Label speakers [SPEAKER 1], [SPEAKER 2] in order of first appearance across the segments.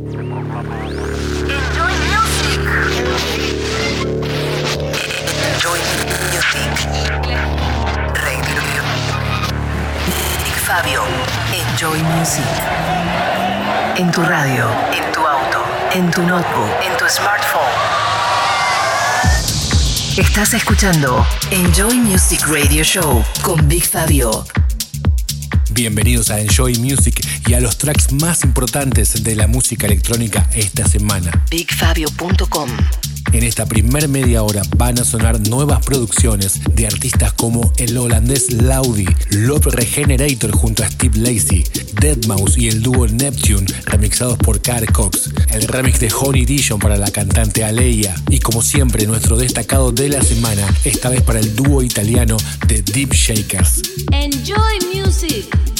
[SPEAKER 1] Enjoy music. Enjoy music. Radio. Big Fabio. Enjoy music. En tu radio, en tu auto, en tu notebook, en tu smartphone. Estás escuchando Enjoy Music Radio Show con Big Fabio.
[SPEAKER 2] Bienvenidos a Enjoy Music y a los tracks más importantes de la música electrónica esta semana.
[SPEAKER 1] BigFabio.com
[SPEAKER 2] En esta primer media hora van a sonar nuevas producciones de artistas como el holandés Laudi, Love Regenerator junto a Steve Lacey, Deadmau5 y el dúo Neptune remixados por Car Cox, el remix de Honey Edition para la cantante Aleia y como siempre nuestro destacado de la semana, esta vez para el dúo italiano de Deep Shakers.
[SPEAKER 3] Enjoy music.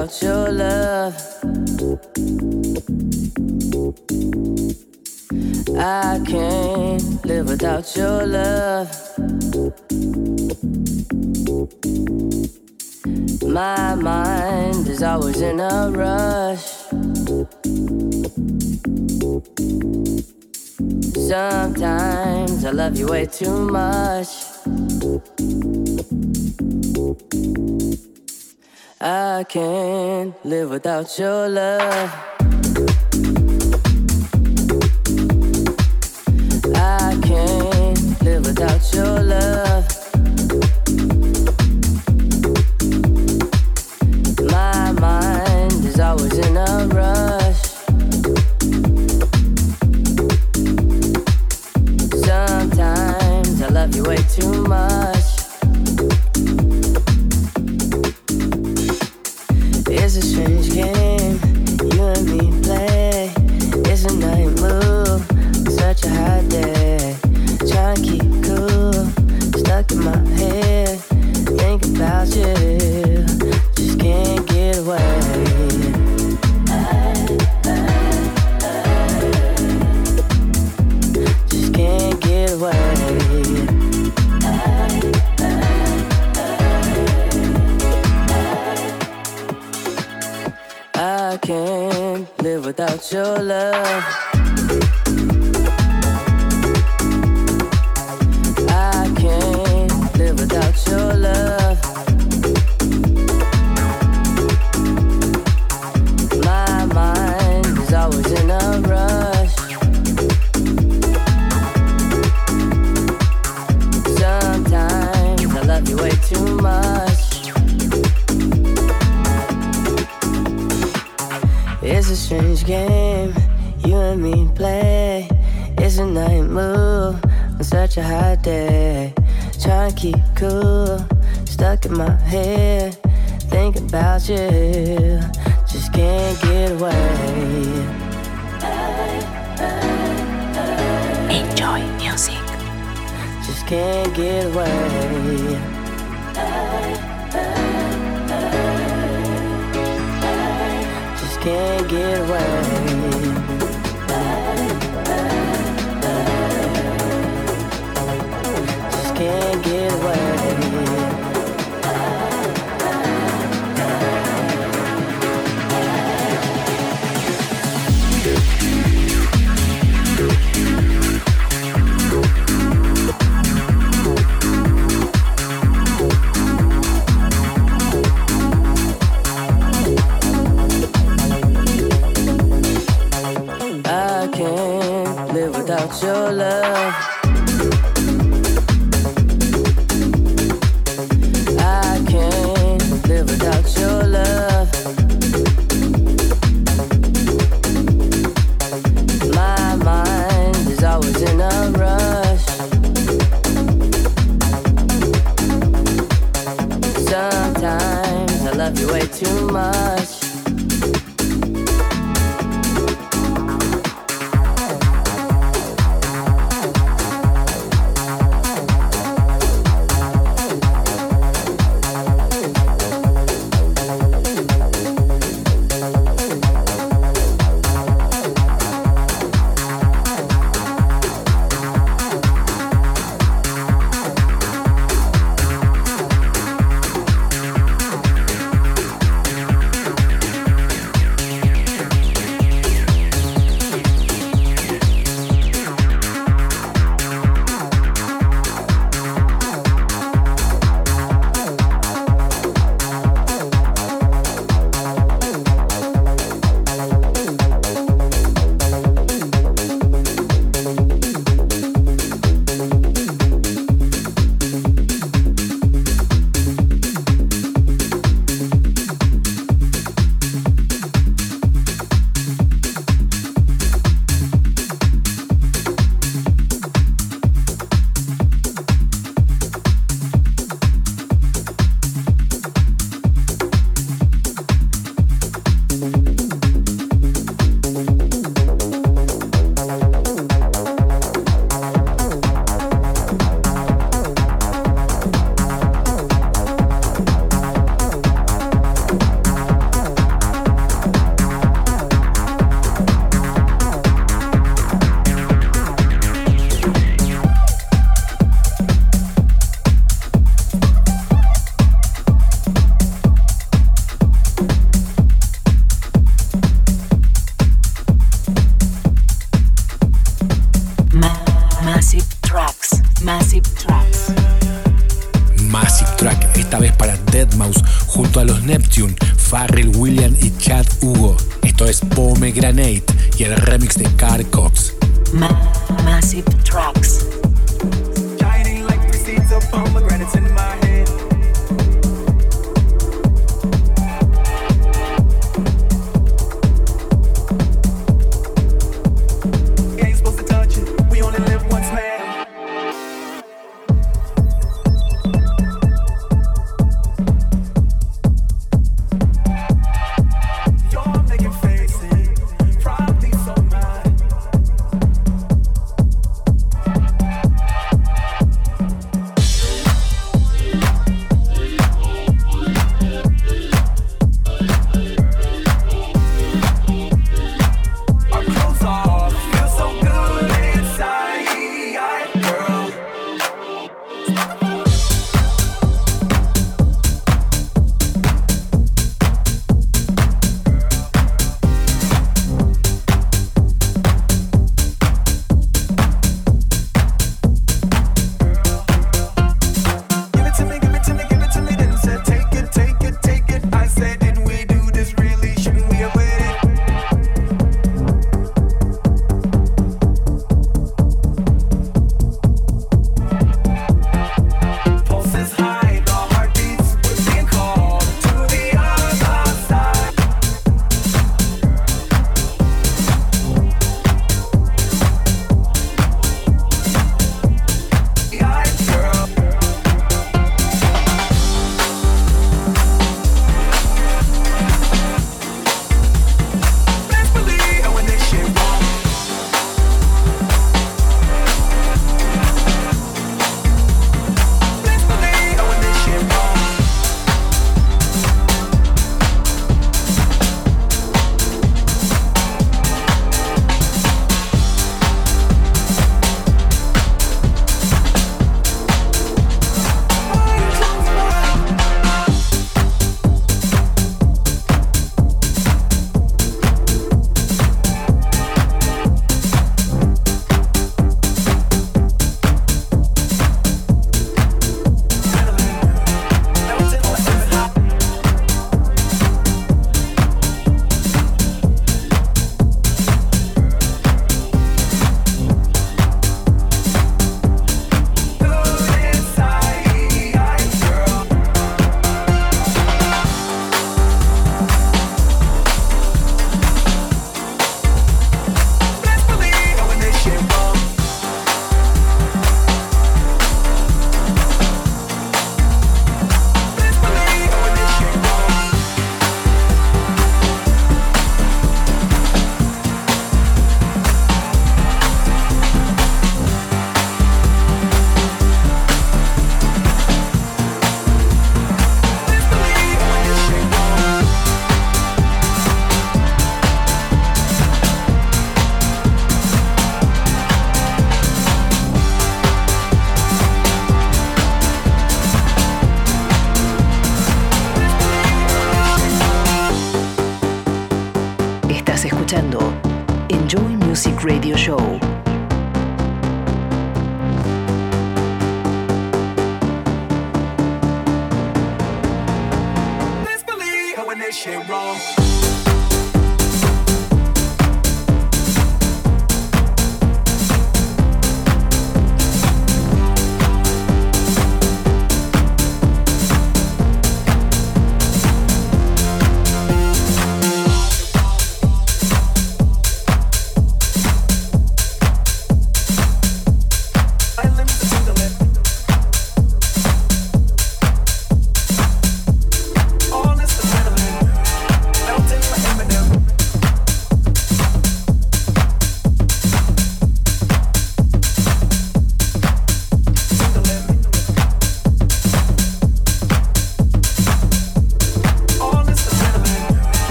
[SPEAKER 4] Without your love. I can't live without your love. My mind is always in a rush. Sometimes I love you way too much. I can't live without your love. I can't live without your love.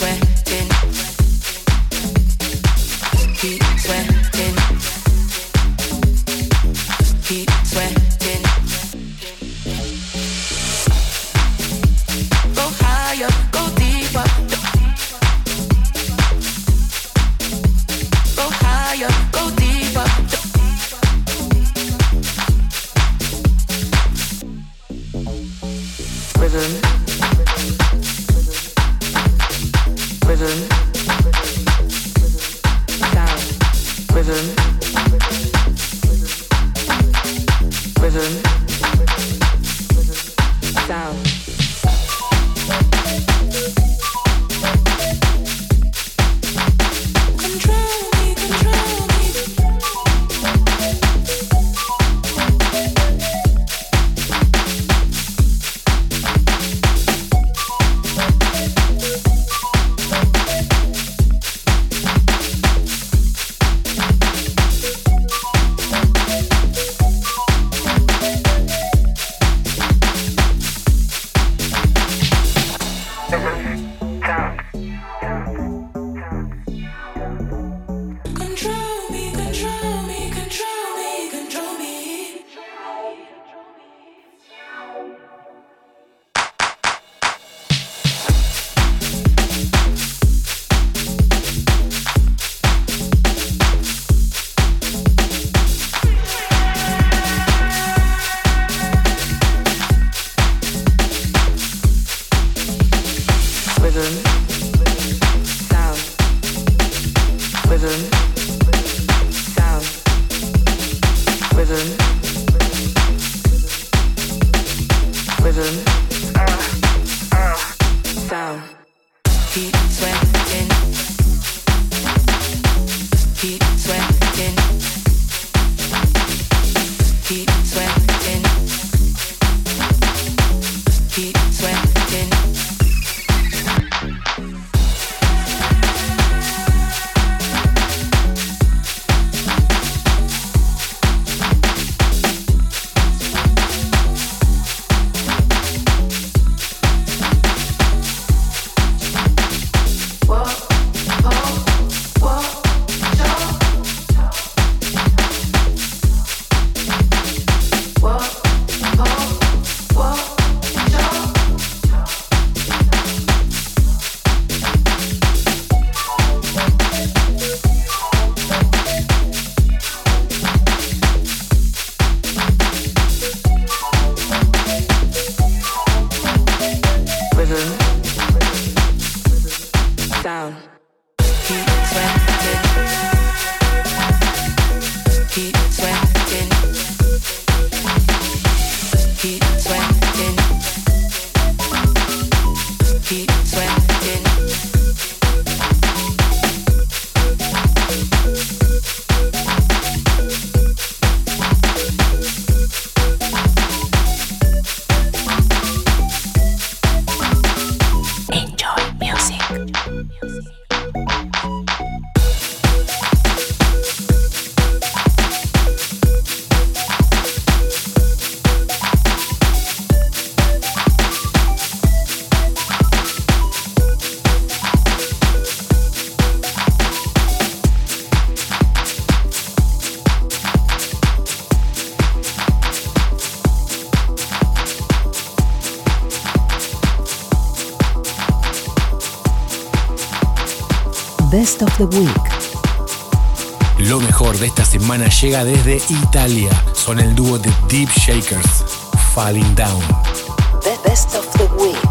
[SPEAKER 1] sweat. rhythm.
[SPEAKER 2] Lo mejor de esta semana llega desde Italia. Son el dúo de Deep Shakers, Falling Down.
[SPEAKER 5] The Best of the Week.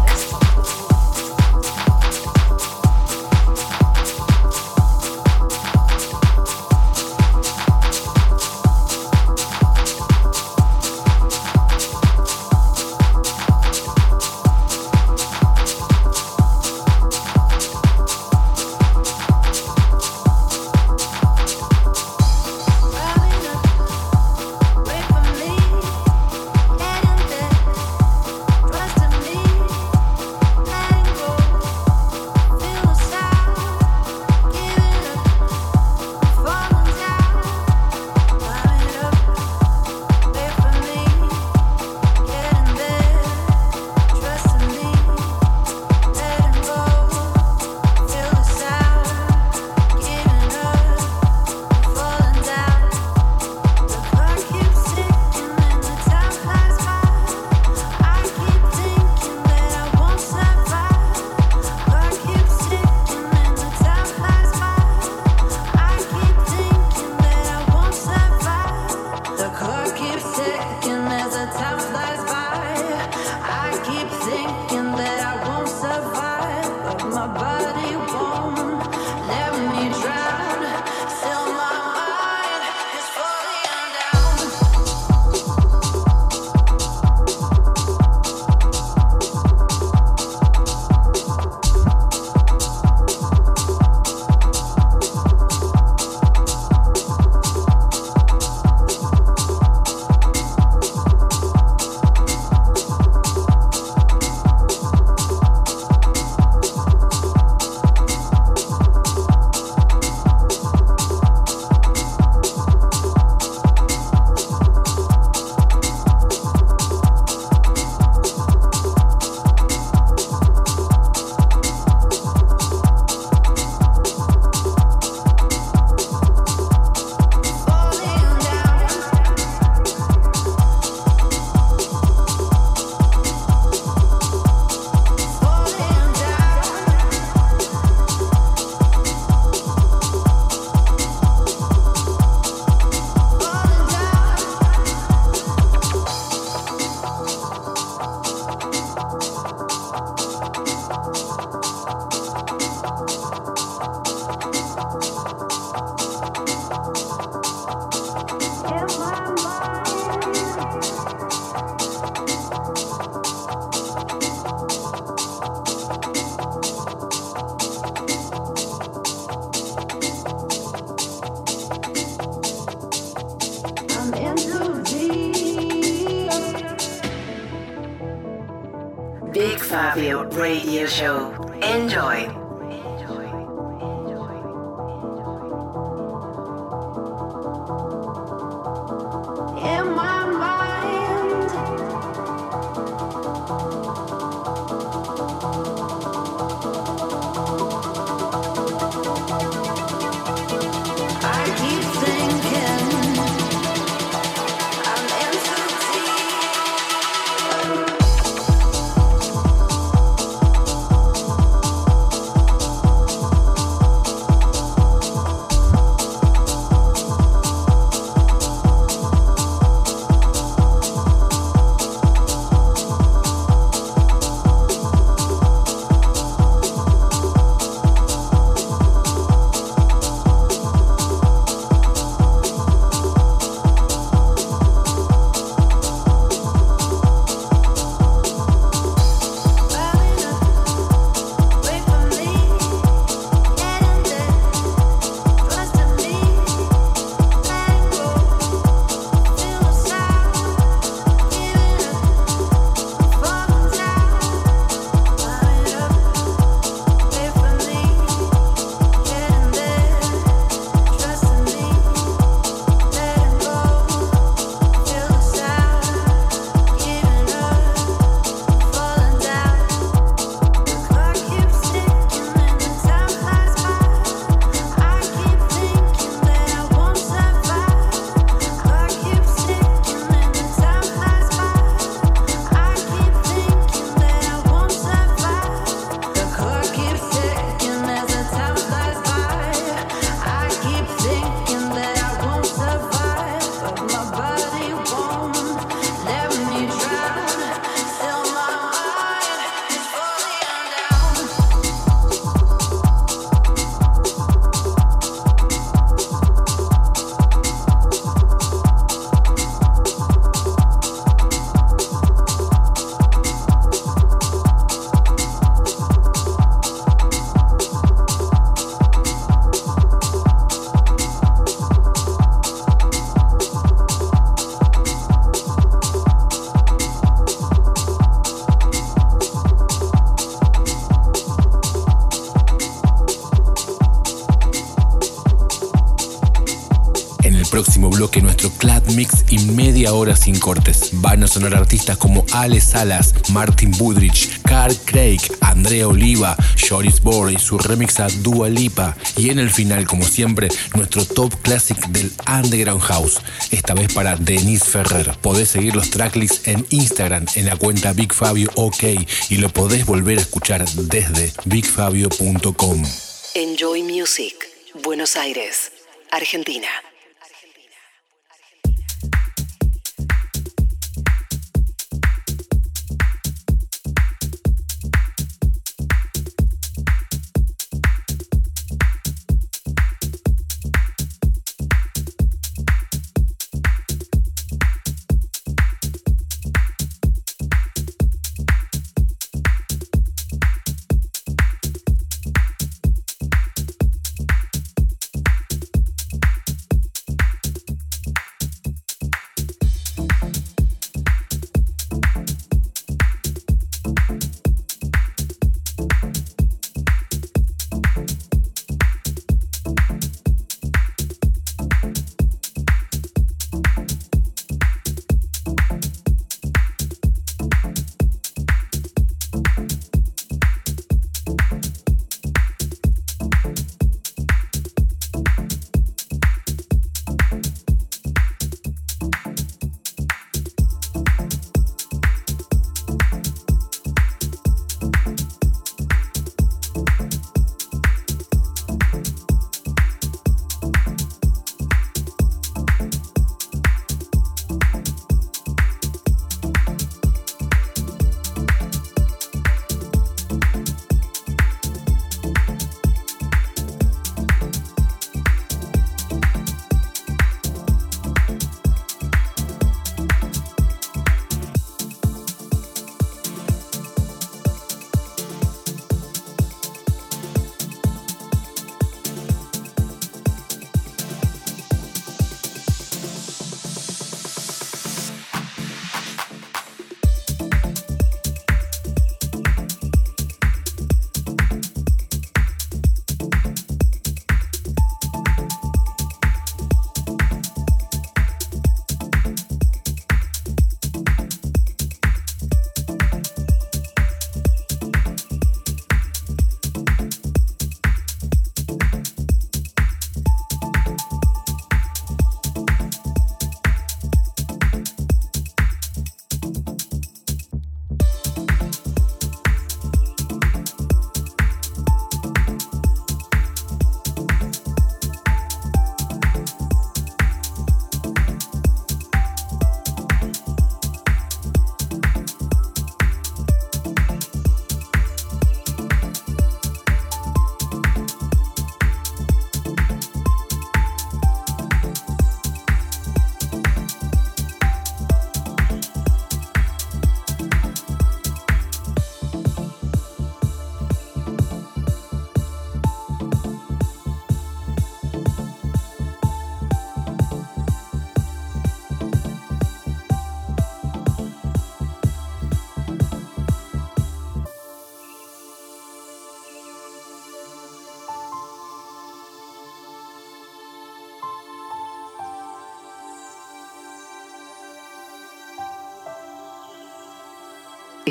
[SPEAKER 2] Sin cortes. Van a sonar artistas como Ale Salas, Martin Budrich, Carl Craig, Andrea Oliva, Joris Bor y su remix a Dua Lipa. Y en el final, como siempre, nuestro top classic del Underground House. Esta vez para Denise Ferrer. Podés seguir los tracklists en Instagram en la cuenta Big Fabio OK y lo podés volver a escuchar desde bigfabio.com.
[SPEAKER 1] Enjoy Music, Buenos Aires, Argentina.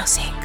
[SPEAKER 1] Music.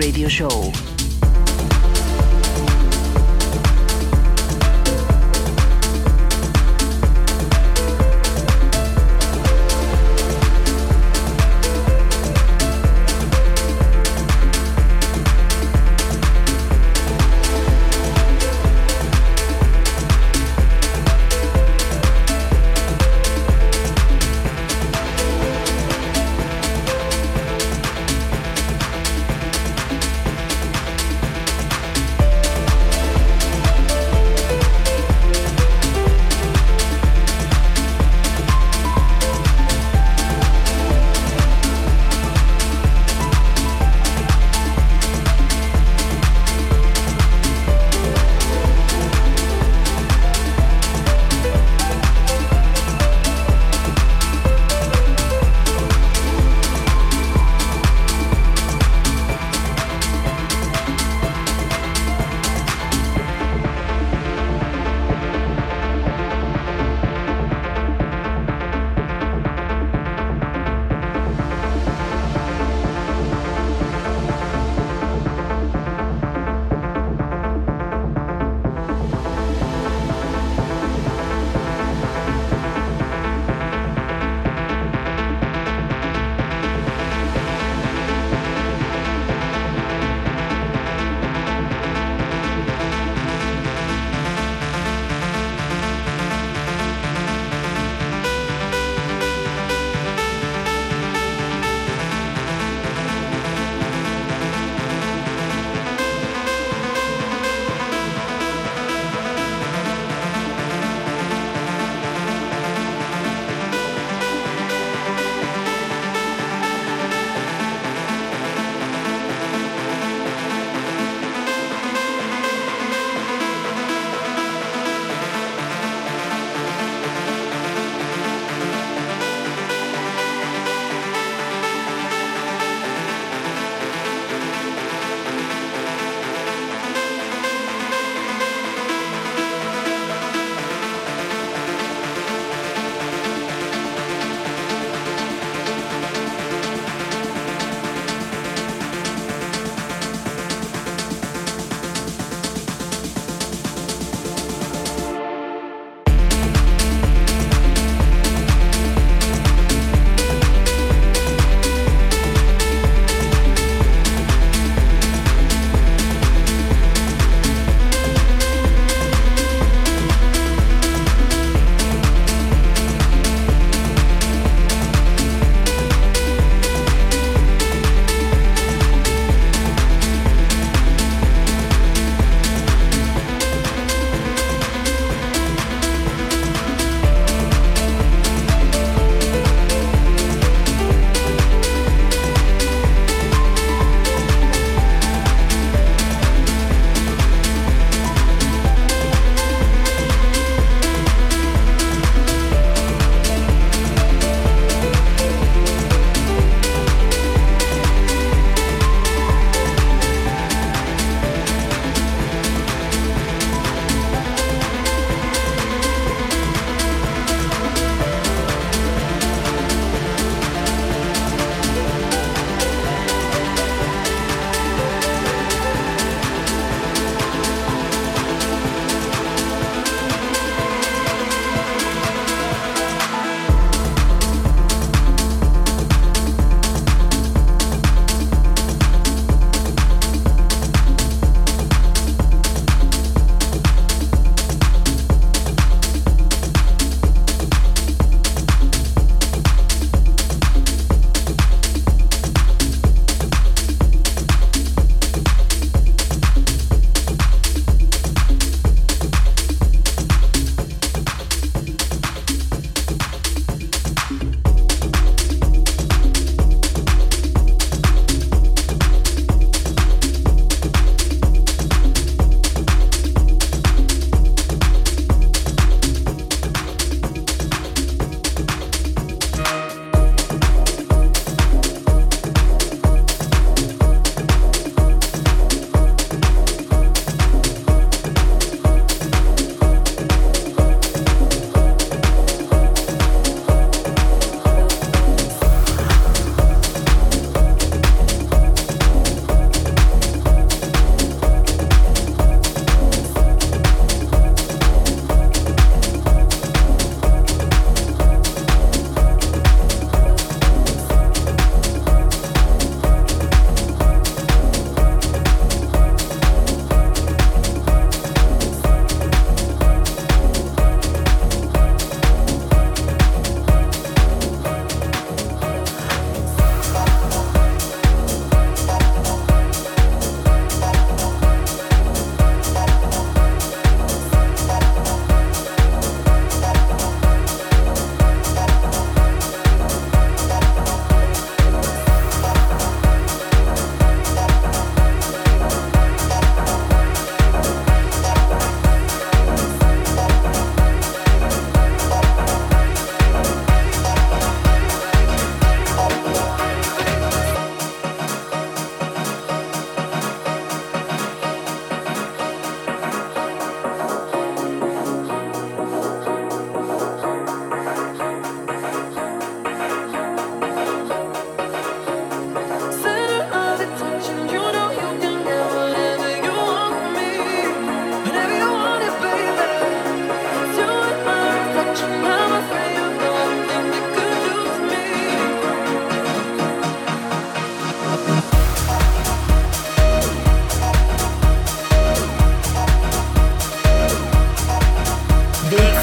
[SPEAKER 1] Radio Show.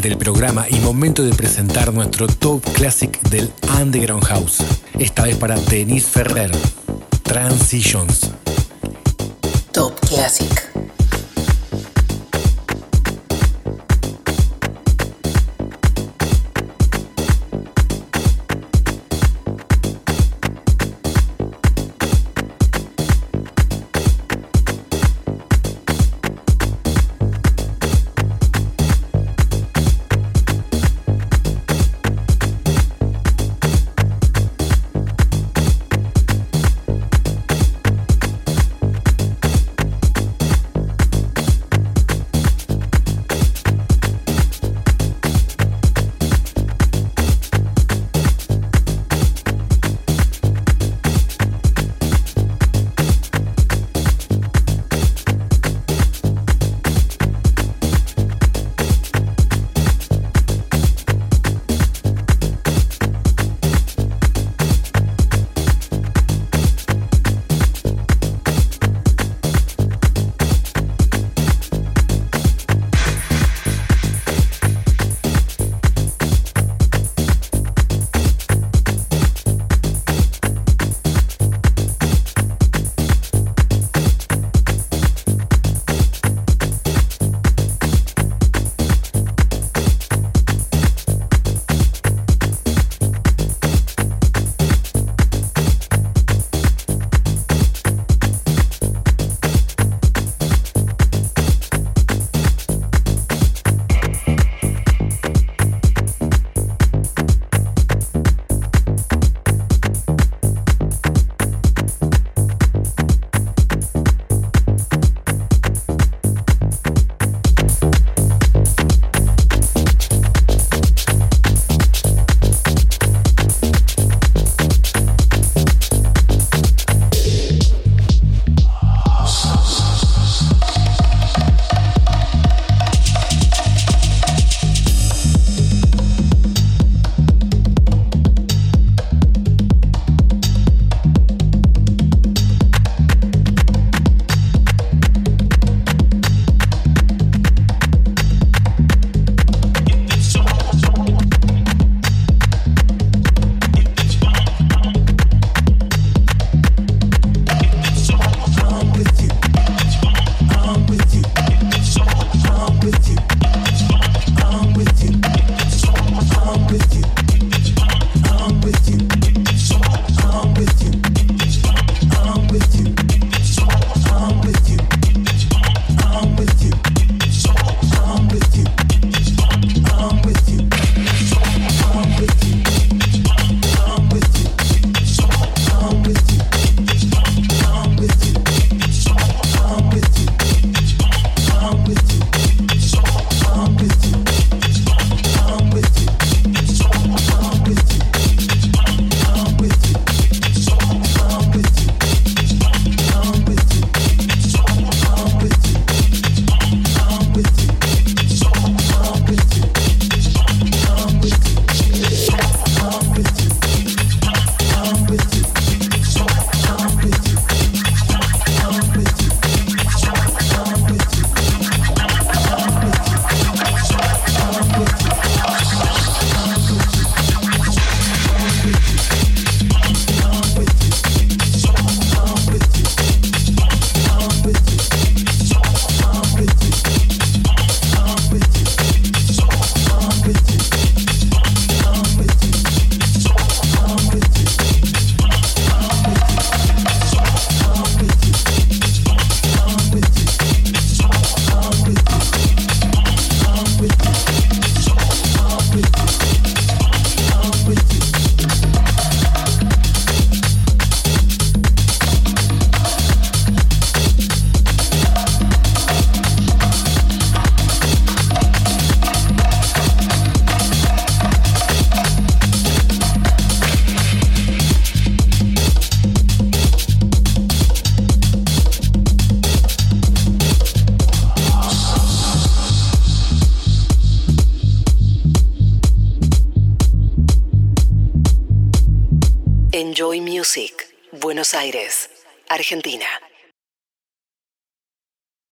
[SPEAKER 2] Del programa y momento de presentar nuestro top classic del Underground House. Esta vez para Denise Ferrer. Transitions.
[SPEAKER 6] Top Classic.